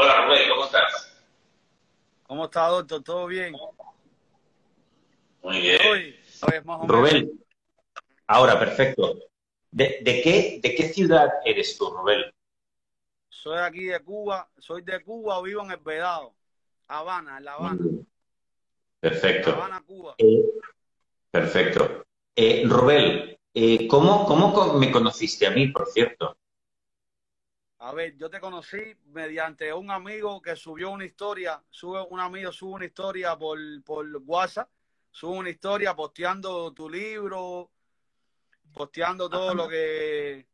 Hola, Rubén, ¿cómo estás? ¿Cómo está, doctor? ¿Todo bien? Muy bien. Hoy, hoy es más o menos. Rubén, ahora, perfecto. ¿De, de qué, ¿De qué ciudad eres tú, Rubén? Soy aquí de Cuba, soy de Cuba, vivo en el Vedado, Habana, en La Habana. Perfecto. Habana, Cuba. Eh, perfecto. Eh, Rubén, eh, ¿cómo, ¿cómo me conociste a mí, por cierto? A ver, yo te conocí mediante un amigo que subió una historia, sube un amigo sube una historia por, por WhatsApp, sube una historia posteando tu libro, posteando todo lo que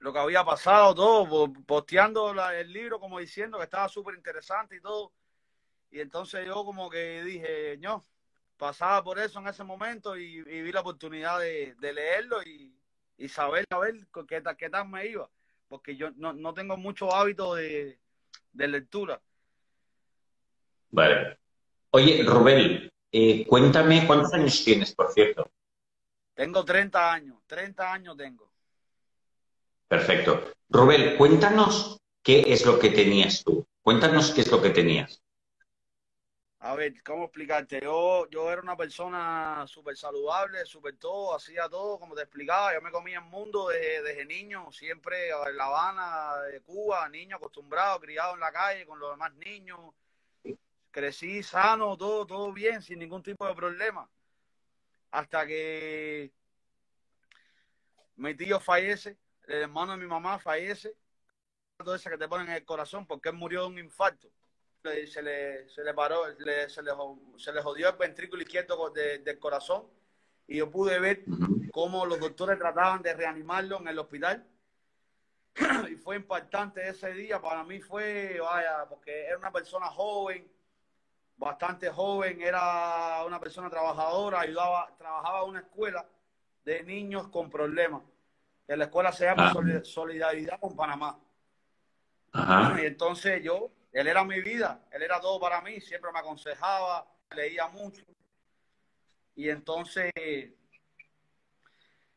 lo que había pasado, todo, po- posteando la- el libro como diciendo que estaba súper interesante y todo. Y entonces yo como que dije, no, pasaba por eso en ese momento y, y vi la oportunidad de, de leerlo y, y saber a ver qué qué tal me iba, porque yo no, no tengo mucho hábito de, de lectura. Vale. Oye, Rubén, eh, cuéntame cuántos años tienes, por cierto. Tengo 30 años, 30 años tengo. Perfecto. Rubén, cuéntanos qué es lo que tenías tú. Cuéntanos qué es lo que tenías. A ver, ¿cómo explicarte? Yo, yo era una persona súper saludable, súper todo, hacía todo, como te explicaba, yo me comía el mundo desde, niño, siempre en La Habana, de Cuba, niño acostumbrado, criado en la calle con los demás niños, crecí sano, todo, todo bien, sin ningún tipo de problema. Hasta que mi tío fallece, el hermano de mi mamá fallece, todo eso que te ponen en el corazón porque él murió de un infarto. Se le, se le paró, le- se, le, se le jodió el ventrículo izquierdo de- del corazón y yo pude ver cómo los doctores trataban de reanimarlo en el hospital. y fue impactante ese día, para mí fue, vaya, porque era una persona joven, bastante joven, era una persona trabajadora, ayudaba, trabajaba en una escuela de niños con problemas. Que la escuela se llama Ah. Soli- Solidaridad con Panamá. Ajá. Y entonces yo, él era mi vida, él era todo para mí, siempre me aconsejaba, leía mucho. Y entonces,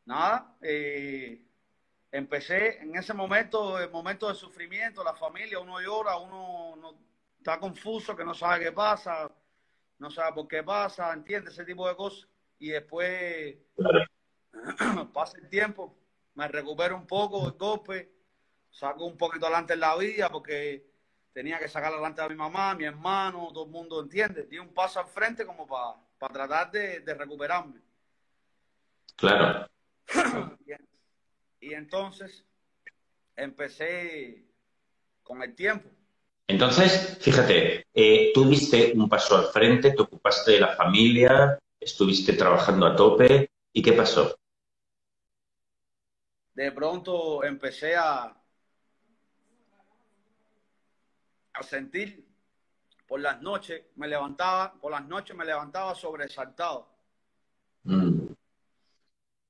nada, eh, empecé en ese momento, el momento de sufrimiento, la familia, uno llora, uno no, está confuso, que no sabe qué pasa, no sabe por qué pasa, entiende ese tipo de cosas. Y después pasa el tiempo, me recupero un poco del golpe, saco un poquito adelante en la vida porque tenía que sacar adelante a mi mamá, a mi hermano, todo el mundo entiende. Di un paso al frente como para tratar de, de recuperarme. Claro. Y, y entonces empecé con el tiempo. Entonces, fíjate, eh, tú diste un paso al frente, te ocupaste de la familia, estuviste trabajando a tope. ¿Y qué pasó? De pronto empecé a, a sentir por las noches, me levantaba, por las noches me levantaba sobresaltado. Mm,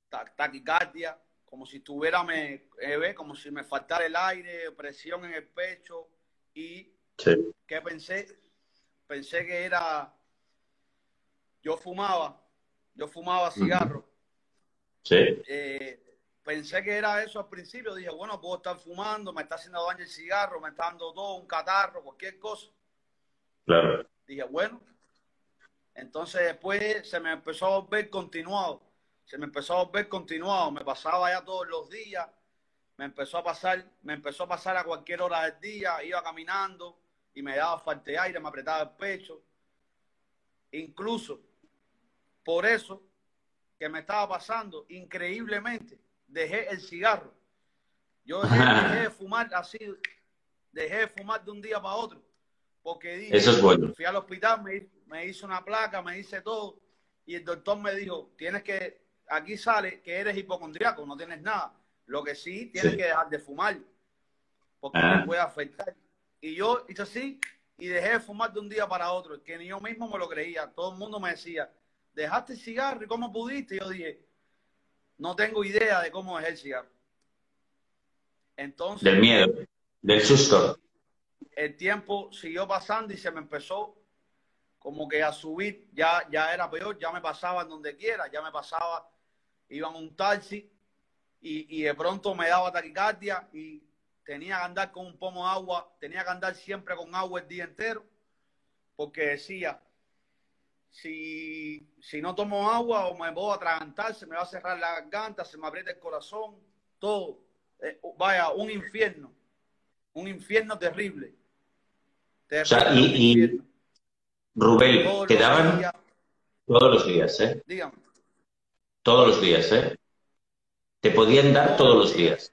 ta- taquicardia, como si tuviera me, eh, como si me faltara el aire, presión en el pecho y sí. ¿qué pensé? Pensé que era yo fumaba, yo fumaba cigarro. Sí. Eh, pensé que era eso al principio, dije, bueno, puedo estar fumando, me está haciendo daño el cigarro, me está dando todo, un catarro, cualquier cosa. Claro. Dije, bueno. Entonces después se me empezó a volver continuado. Se me empezó a volver continuado. Me pasaba ya todos los días. Me empezó a pasar, me empezó a pasar a cualquier hora del día. Iba caminando y me daba falta de aire, me apretaba el pecho. Incluso por eso que me estaba pasando, increíblemente, dejé el cigarro. Yo dejé, dejé de fumar así, dejé de fumar de un día para otro. Porque dije, Eso es bueno. fui al hospital, me, me hizo una placa, me hice todo, y el doctor me dijo, tienes que, aquí sale que eres hipocondriaco, no tienes nada. Lo que sí, tienes Sí. que dejar de fumar, porque Ah. te puede afectar. Y yo hice así, y dejé de fumar de un día para otro, que ni yo mismo me lo creía. Todo el mundo me decía, dejaste el cigarro, ¿y cómo pudiste? Y yo dije, no tengo idea de cómo dejé el cigarro. Entonces, Del miedo, del susto. el tiempo siguió pasando y se me empezó como que a subir, ya, ya era peor, ya me pasaba en donde quiera, ya me pasaba, iba en un taxi y, y de pronto me daba taquicardia y tenía que andar con un pomo de agua, tenía que andar siempre con agua el día entero, porque decía, si, si no tomo agua o me voy a atragantar, se me va a cerrar la garganta, se me aprieta el corazón, todo. Eh, vaya, un infierno, un infierno terrible. terrible y, Rubén, te daban todos los días, ¿eh? Dígame. Todos los días, ¿eh? Te podían dar todos los días.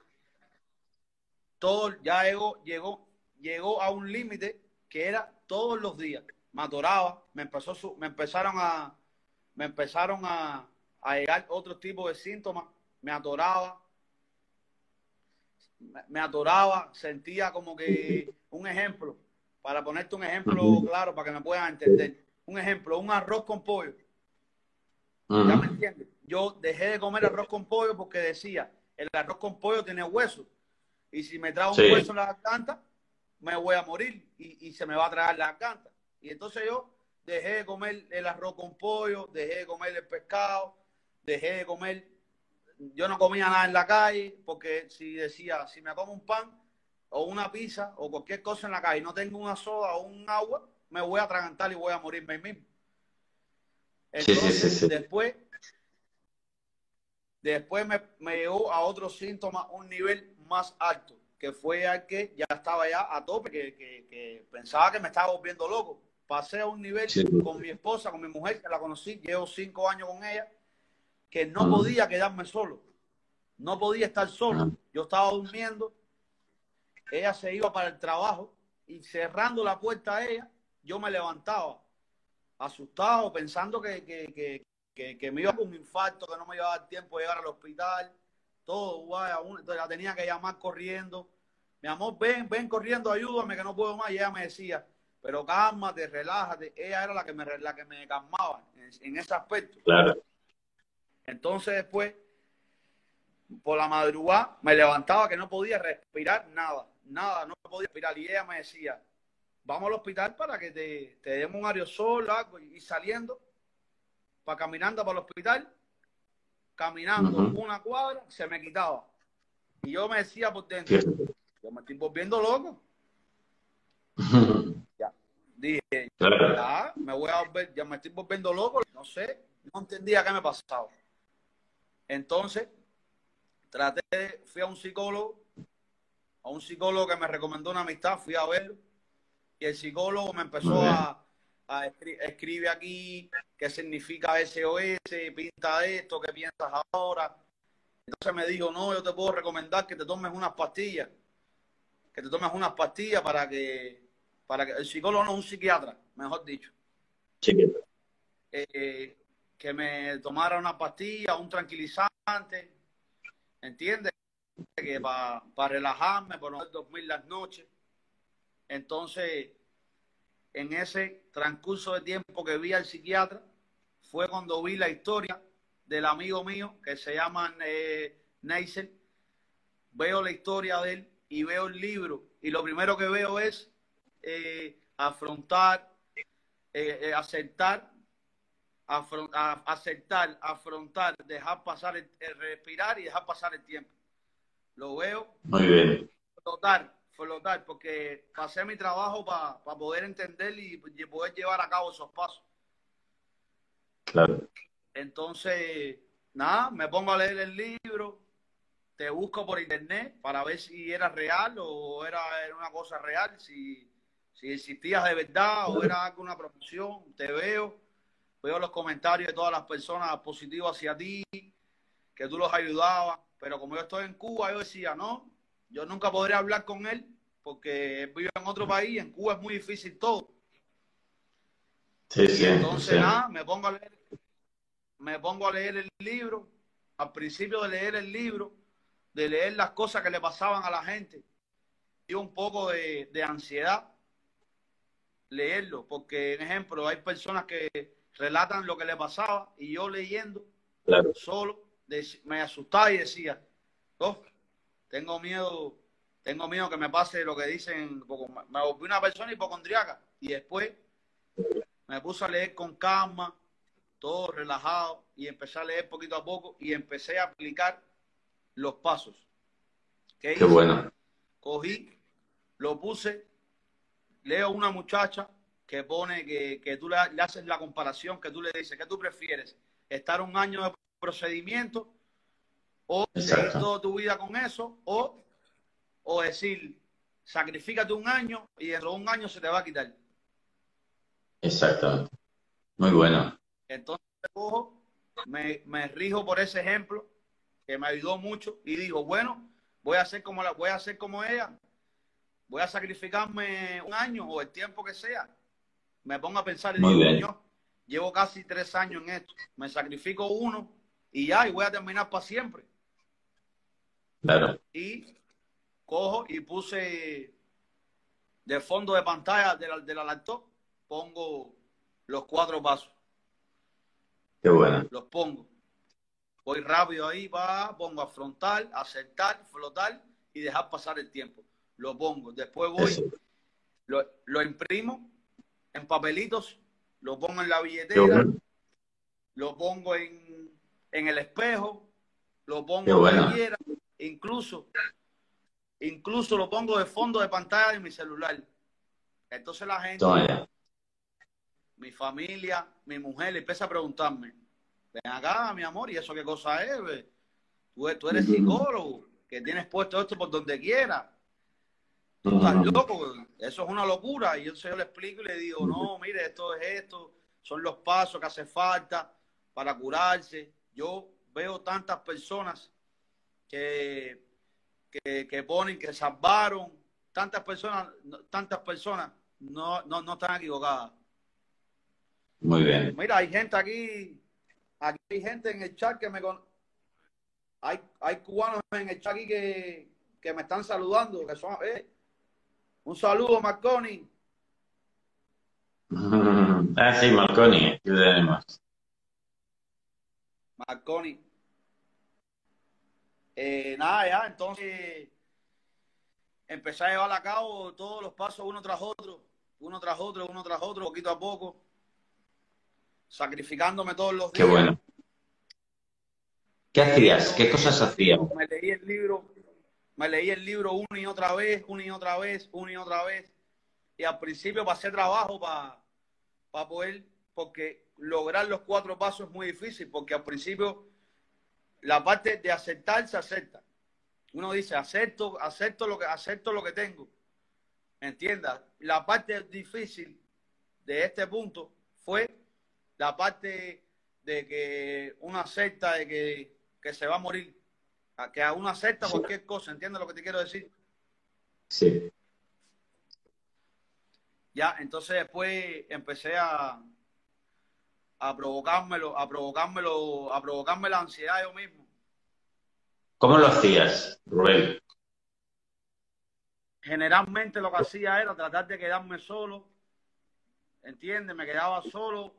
Todo, ya llegó, llegó, llegó a un límite que era todos los días me adoraba, me, empezó me empezaron a, me empezaron a, a llegar otro tipo de síntomas, me adoraba, me, adoraba, sentía como que un ejemplo, para ponerte un ejemplo claro, para que me puedan entender. Un ejemplo, un arroz con pollo. ¿Ya me entiendes? Yo dejé de comer arroz con pollo porque decía, el arroz con pollo tiene hueso. Y si me trago un hueso en la garganta, me voy a morir y, y se me va a traer la garganta. Y entonces yo dejé de comer el arroz con pollo, dejé de comer el pescado, dejé de comer, yo no comía nada en la calle, porque si decía, si me como un pan o una pizza o cualquier cosa en la calle, no tengo una soda o un agua, me voy a atragantar y voy a morirme mismo. Entonces, después, después me, me llegó a otros síntomas, un nivel más alto, que fue al que ya estaba ya a tope, que, que pensaba que me estaba volviendo loco pasé a un nivel con mi esposa, con mi mujer, que la conocí, llevo cinco años con ella, que no podía quedarme solo. No podía estar solo. Yo estaba durmiendo, ella se iba para el trabajo y cerrando la puerta a ella, yo me levantaba asustado, pensando que, que, que, que me iba con un infarto, que no me iba a dar tiempo de llegar al hospital, todo, vaya, la tenía que llamar corriendo. Mi amor, ven, ven corriendo, ayúdame, que no puedo más. Y ella me decía, pero cálmate, relájate. Ella era la que me, la que me calmaba en, ese aspecto. Claro. Entonces después, por la madrugada, me levantaba que no podía respirar nada, nada, no podía respirar. Y ella me decía, vamos al hospital para que te, te demos un aerosol, algo, y saliendo, para caminando para el hospital, caminando una cuadra, se me quitaba. Y yo me decía por dentro, yo me estoy volviendo loco. Dije, ya, me voy a volver, ya me estoy volviendo loco, no sé, no entendía qué me pasaba. Entonces, traté, fui a un psicólogo, a un psicólogo que me recomendó una amistad, fui a verlo, y el psicólogo me empezó a, a escribir aquí qué significa SOS, pinta esto, qué piensas ahora. Entonces me dijo, no, yo te puedo recomendar que te tomes unas pastillas, que te tomes unas pastillas para que para que el psicólogo no un psiquiatra, mejor dicho. Eh, que me tomara una pastilla, un tranquilizante, ¿entiendes? Que para relajarme, para no dormir las noches. Entonces, en ese transcurso de tiempo que vi al psiquiatra, fue cuando vi la historia del amigo mío que se llama eh, Neisel. Veo la historia de él y veo el libro. Y lo primero que veo es eh, afrontar, eh, eh, aceptar, aceptar, afrontar, dejar pasar el, respirar y dejar pasar el tiempo. Lo veo. Muy bien. Flotar, flotar, porque pasé mi trabajo para poder entender y, poder llevar a cabo esos pasos. Claro. Entonces, nada, me pongo a leer el libro, te busco por internet para ver si era real o era, era una cosa real, si si existías de verdad o era alguna promoción, te veo, veo los comentarios de todas las personas positivas hacia ti, que tú los ayudabas, pero como yo estoy en Cuba, yo decía, no, yo nunca podría hablar con él porque vive en otro país, en Cuba es muy difícil todo. Sí, sí, entonces, nada, me pongo a leer, me pongo a leer el libro, al principio de leer el libro, de leer las cosas que le pasaban a la gente, y un poco de, de ansiedad leerlo, porque, en ejemplo, hay personas que relatan lo que le pasaba y yo leyendo solo me asustaba y decía, oh, tengo miedo, tengo miedo que me pase lo que dicen, me volví una persona hipocondriaca y después me puse a leer con calma, todo relajado y empecé a leer poquito a poco y empecé a aplicar los pasos. Qué bueno. Cogí, lo puse, leo una muchacha que pone que, que tú le, le, haces la comparación, que tú le dices, ¿qué tú prefieres? ¿Estar un año de procedimiento o seguir toda tu vida con eso? O, o decir, sacrificate un año y en un año se te va a quitar. Exactamente. Muy bueno. Entonces, me, me rijo por ese ejemplo que me ayudó mucho y digo, bueno, voy a hacer como la, voy a hacer como ella, voy a sacrificarme un año o el tiempo que sea. Me pongo a pensar y Muy digo, bien. yo llevo casi tres años en esto, me sacrifico uno y ya, y voy a terminar para siempre. Claro. Y cojo y puse de fondo de pantalla de la, de la laptop, pongo los cuatro pasos, Qué bueno. los pongo. Voy rápido ahí, va, pongo afrontar, aceptar, flotar y dejar pasar el tiempo. Lo pongo. Después voy, lo, lo imprimo en papelitos, lo pongo en la billetera, bueno. lo pongo en, en el espejo, lo pongo Qué donde bueno. quiera, incluso, incluso lo pongo de fondo de pantalla de mi celular. Entonces la gente, mi familia, mi mujer, empieza a preguntarme, ven acá, mi amor, ¿y eso qué cosa es? Tú, tú eres psicólogo, que tienes puesto esto por donde quiera. Tú estás Ujú. loco, eso es una locura. Y yo, yo le explico y le digo, no, mire, esto es esto, son los pasos que hace falta para curarse. Yo veo tantas personas que, que, que ponen, que salvaron, tantas personas, tantas personas no, no, no están equivocadas. Muy bien. Mira, hay gente aquí, aquí hay gente en el chat que me con... hay, hay cubanos en el chat aquí que, que me están saludando, que son, eh, un saludo, Marconi. Ah, sí, Marconi, aquí lo tenemos. Marconi. Eh, nada, ya, entonces empecé a llevar a cabo todos los pasos uno tras otro, uno tras otro, uno tras otro, poquito a poco, sacrificándome todos los Qué días. bueno. ¿Qué hacías? ¿Qué cosas hacías? Me leí el libro, me leí el libro una y otra vez, una y otra vez, una y otra vez. Y al principio pasé trabajo para poder, porque lograr los cuatro pasos es muy difícil, porque al principio la parte de aceptar se acepta. Uno dice, acepto, acepto lo que, acepto lo que tengo. Entienda, la parte difícil de este punto fue la parte de que uno acepta de que, que se va a morir, a que a uno acepta Sí. cualquier cosa, ¿entiendes lo que te quiero decir? Sí. Ya, entonces después empecé a, a provocármelo, a provocármelo, a provocarme la ansiedad yo mismo. ¿Cómo lo hacías, Rubén? Generalmente lo que hacía era tratar de quedarme solo, ¿entiendes? Me quedaba solo,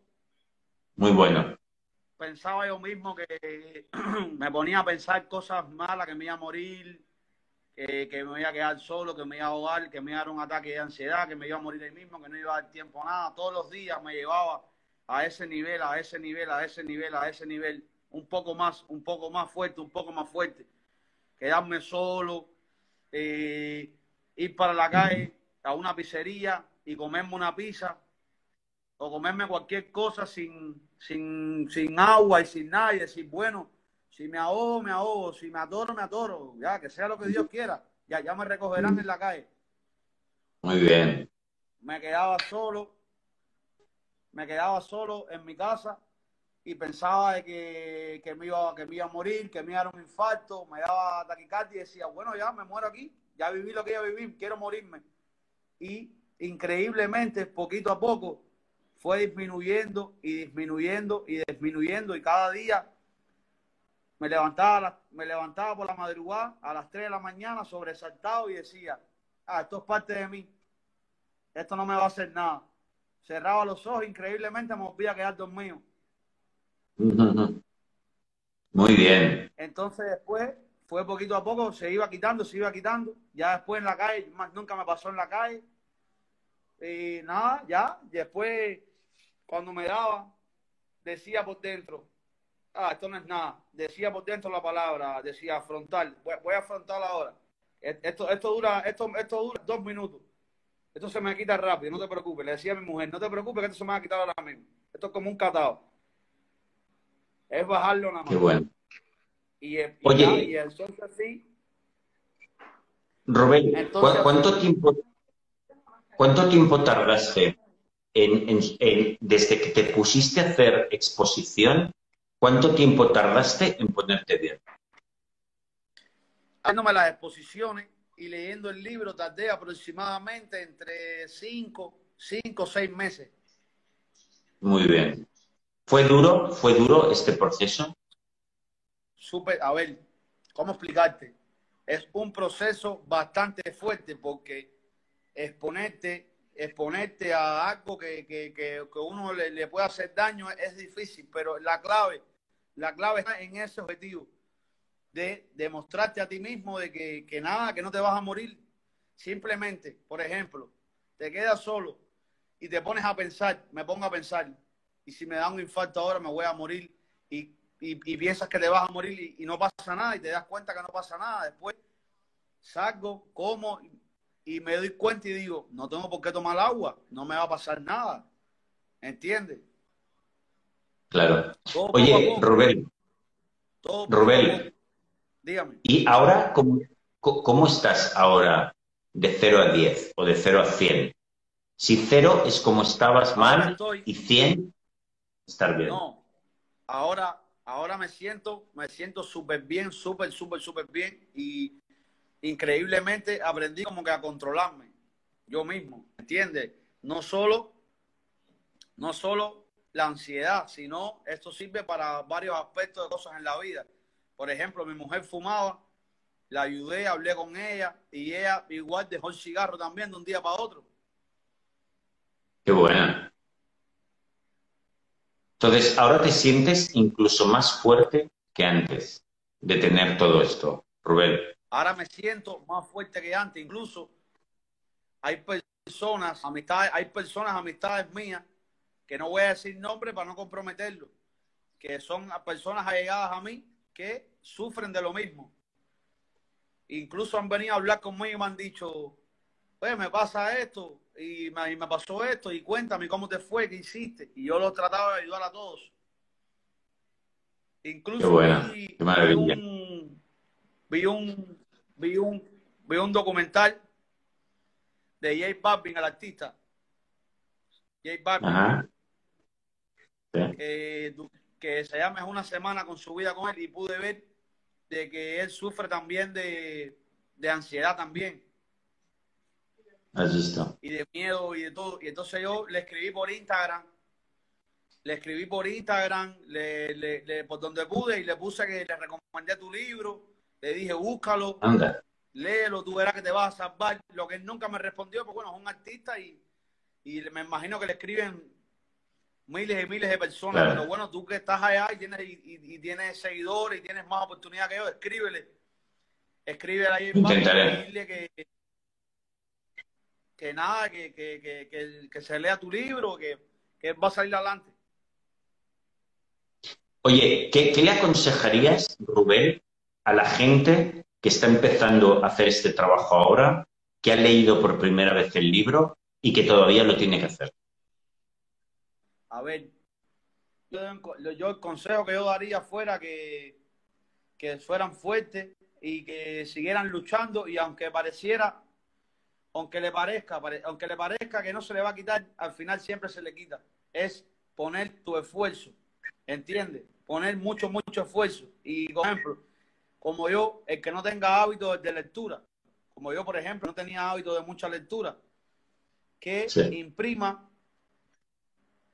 Muy bueno. Pensaba yo mismo que me ponía a pensar cosas malas, que me iba a morir, que, que me iba a quedar solo, que me iba a ahogar, que me iba a dar un ataque de ansiedad, que me iba a morir ahí mismo, que no iba a dar tiempo a nada. Todos los días me llevaba a ese nivel, a ese nivel, a ese nivel, a ese nivel, un poco más, un poco más fuerte, un poco más fuerte. Quedarme solo, eh, ir para la calle, a una pizzería y comerme una pizza o comerme cualquier cosa sin, sin, sin agua y sin nada y decir, bueno, si me ahogo, me ahogo, si me atoro, me atoro, ya, que sea lo que Dios quiera, ya, ya me recogerán en la calle. Muy bien. Me quedaba solo, me quedaba solo en mi casa y pensaba de que, que, me iba, que me iba a morir, que me iba a dar un infarto, me daba taquicardia y decía, bueno, ya me muero aquí, ya viví lo que iba a vivir, quiero morirme. Y increíblemente, poquito a poco, fue disminuyendo y disminuyendo y disminuyendo y cada día me levantaba, me levantaba por la madrugada a las 3 de la mañana sobresaltado y decía, ah, esto es parte de mí, esto no me va a hacer nada. Cerraba los ojos, increíblemente me volvía a quedar dormido. Muy bien. Entonces después fue poquito a poco, se iba quitando, se iba quitando. Ya después en la calle, más nunca me pasó en la calle. Y nada, ya. Después, cuando me daba, decía por dentro, ah, esto no es nada. Decía por dentro la palabra, decía afrontar. Voy, voy a afrontar ahora. Esto, esto, dura, esto, esto dura dos minutos. Esto se me quita rápido, no te preocupes. Le decía a mi mujer, no te preocupes que esto se me va a quitar ahora mismo. Esto es como un catado. Es bajarlo nada más. Qué bueno. Y, y Oye. ya, y entonces sí, Rubén, ¿cu- Entonces- ¿cuánto tiempo, cuánto tiempo tardaste en, en- en- desde que te pusiste a hacer exposición? ¿Cuánto tiempo tardaste en ponerte bien? haciéndome las exposiciones y leyendo el libro, tardé aproximadamente entre cinco, cinco o seis meses. Muy bien. ¿Fue duro? ¿Fue duro este proceso? Súper, a ver, ¿cómo explicarte? Es un proceso bastante fuerte porque exponerte, exponerte a algo que, que, que, que uno le, le puede hacer daño es, difícil, pero la clave, la clave está en ese objetivo de demostrarte a ti mismo de que, que nada, que no te vas a morir. Simplemente, por ejemplo, te quedas solo y te pones a pensar, me pongo a pensar, y si me da un infarto ahora me voy a morir y, y, y piensas que te vas a morir y, y no pasa nada y te das cuenta que no pasa nada. Después salgo, como y me doy cuenta y digo, no tengo por qué tomar agua, no me va a pasar nada. ¿Entiendes? Claro. Todo Oye, poco, Rubén, todo Rubén. poco. Dígame. ¿y ahora cómo, cómo estás ahora de 0 a 10 o de 0 a 100? Si 0 es como estabas mal estoy, y 100, estar bien. no, ahora, ahora me siento, me siento súper bien, súper, súper, súper bien y increíblemente aprendí como que a controlarme yo mismo, ¿entiendes? No solo, no solo la ansiedad, sino esto sirve para varios aspectos de cosas en la vida. Por ejemplo, mi mujer fumaba, la ayudé, hablé con ella y ella igual dejó el cigarro también de un día para otro. Qué buena. Entonces, ahora te sientes incluso más fuerte que antes de tener todo esto, Rubén. Ahora me siento más fuerte que antes. Incluso hay personas, amistades, hay personas, amistades mías, que no voy a decir nombre para no comprometerlo, que son personas allegadas a mí que sufren de lo mismo. Incluso han venido a hablar conmigo y me han dicho, pues me pasa esto y me, y me pasó esto y cuéntame cómo te fue, qué hiciste. Y yo los trataba de ayudar a todos. Incluso Qué buena, vi, qué vi maravilla. un, vi un vi un vi un documental de J Balvin, el artista. J Balvin. Sí. que, que se llama Es una semana con su vida con él y pude ver de que él sufre también de, de ansiedad también visto. y de miedo y de todo. Y entonces yo le escribí por Instagram, le escribí por Instagram, le, le- le- por donde pude y le puse que le recomendé tu libro, le dije búscalo, Anda. léelo, tú verás que te vas a salvar. Lo que él nunca me respondió, pues bueno, es un artista y, y me imagino que le escriben miles y miles de personas, Claro. pero bueno, tú que estás allá y tienes, y, y- y tienes seguidores y tienes más oportunidad que yo, escríbele. Escríbele ahí Intentaré. dile que, que nada, que, que, que, que, que se lea tu libro, que, que va a salir adelante. Oye, ¿qué, qué le aconsejarías, Rubén, a la gente que está empezando a hacer este trabajo ahora, que ha leído por primera vez el libro y que todavía lo tiene que hacer? A ver, yo, yo el consejo que yo daría fuera que, que fueran fuertes y que siguieran luchando y aunque pareciera, aunque le parezca, pare- aunque le parezca que no se le va a quitar, al final siempre se le quita. Es poner tu esfuerzo, ¿entiendes? Poner mucho, mucho esfuerzo. Y, por ejemplo, como yo, el que no tenga hábito de lectura, como yo, por ejemplo, no tenía hábito de mucha lectura, que Sí. imprima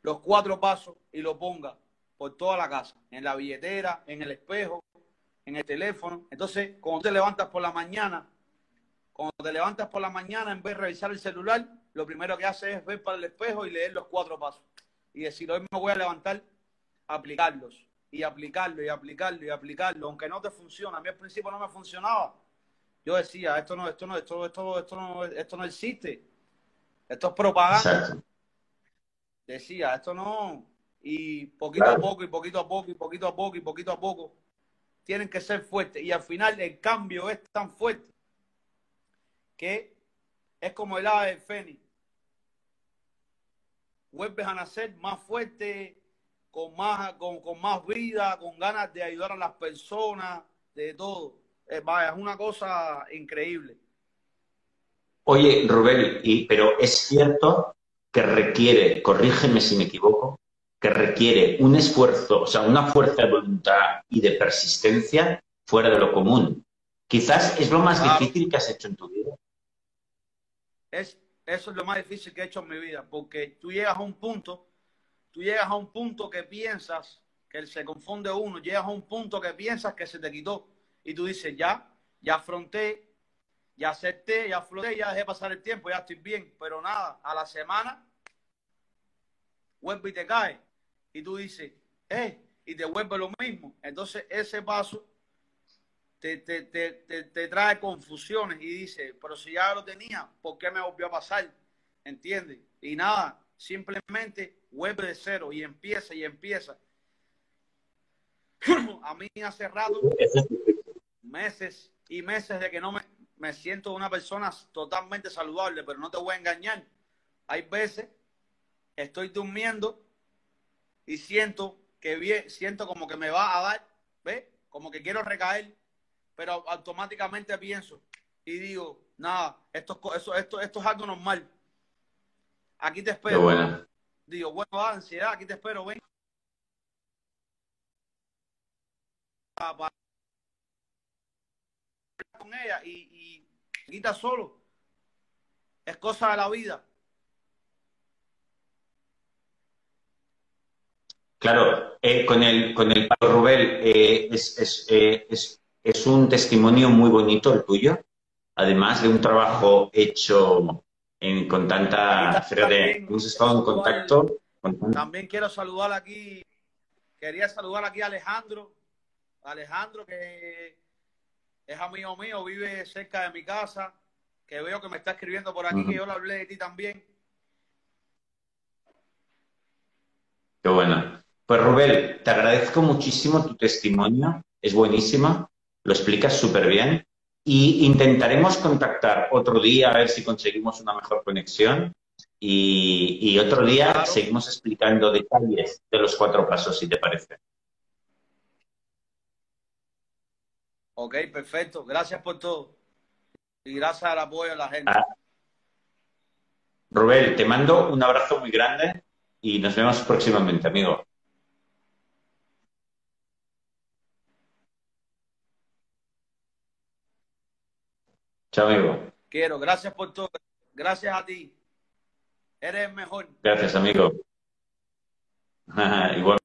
los cuatro pasos y lo ponga por toda la casa, en la billetera, en el espejo, en el teléfono. Entonces, cuando te levantas por la mañana, cuando te levantas por la mañana, en vez de revisar el celular, lo primero que haces es ver para el espejo y leer los cuatro pasos. Y decir, hoy me voy a levantar aplicarlos. Y aplicarlo, y aplicarlo, y aplicarlo. Aunque no te funciona. A mí al principio no me funcionaba. Yo decía, esto no, esto no, esto, esto, esto no, esto no existe. Esto es propaganda Exacto. decía, esto no, y poquito Claro. a poco, y poquito a poco, y poquito a poco, y poquito a poco, tienen que ser fuertes. Y al final el cambio es tan fuerte que es como el ave del fénix. Vuelves a nacer más fuerte, con más, con, con más vida, con ganas de ayudar a las personas, de todo. Eh, vaya, es una cosa increíble. Oye, Rubén, y, pero es cierto que requiere, corrígeme si me equivoco, que requiere un esfuerzo, o sea, una fuerza de voluntad y de persistencia fuera de lo común. Quizás es lo más Claro. difícil que has hecho en tu vida. Es, eso es lo más difícil que he hecho en mi vida, porque tú llegas a un punto, tú llegas a un punto que piensas que se confunde uno, llegas a un punto que piensas que se te quitó y tú dices, ya, ya afronté, ya acepté, ya afronté, ya dejé pasar el tiempo, ya estoy bien, pero nada, a la semana vuelve y te cae y tú dices, eh, y te vuelve lo mismo. Entonces ese paso te, te, te, te, te trae confusiones y dice, pero si ya lo tenía, ¿por qué me volvió a pasar? ¿Entiendes? Y nada, simplemente vuelve de cero y empieza y empieza. a mí hace rato, meses y meses de que no me, me siento una persona totalmente saludable, pero no te voy a engañar. Hay veces estoy durmiendo y siento que vie- siento como que me va a dar, ¿ves? Como que quiero recaer, pero automáticamente pienso y digo, nada, esto, eso, esto, esto es algo normal. Aquí te espero. Digo, bueno, ah, ansiedad, aquí te espero, ven. Con ella y, y quita solo. Es cosa de la vida. Claro, eh, con el, con el Pablo Rubén eh, es, es, eh, es, es un testimonio muy bonito el tuyo, además de un trabajo hecho en- con tanta... Fíjate, hemos estado en contacto con También quiero saludar aquí, quería saludar aquí a Alejandro, Alejandro que es amigo mío, vive cerca de mi casa, que veo que me está escribiendo por aquí, que yo le hablé de ti también. Qué bueno. Pues Rubén, te agradezco muchísimo tu testimonio, es buenísimo, lo explicas súper bien y intentaremos contactar otro día a ver si conseguimos una mejor conexión y, y otro día Claro. seguimos explicando detalles de los cuatro pasos, si te parece. Ok, perfecto. Gracias por todo. Y gracias al apoyo de la gente. Ah. Rubén, te mando un abrazo muy grande y nos vemos próximamente, amigo. Chao, amigo. Quiero, gracias por todo. Gracias a ti. Eres el mejor. Gracias, amigo. Igual.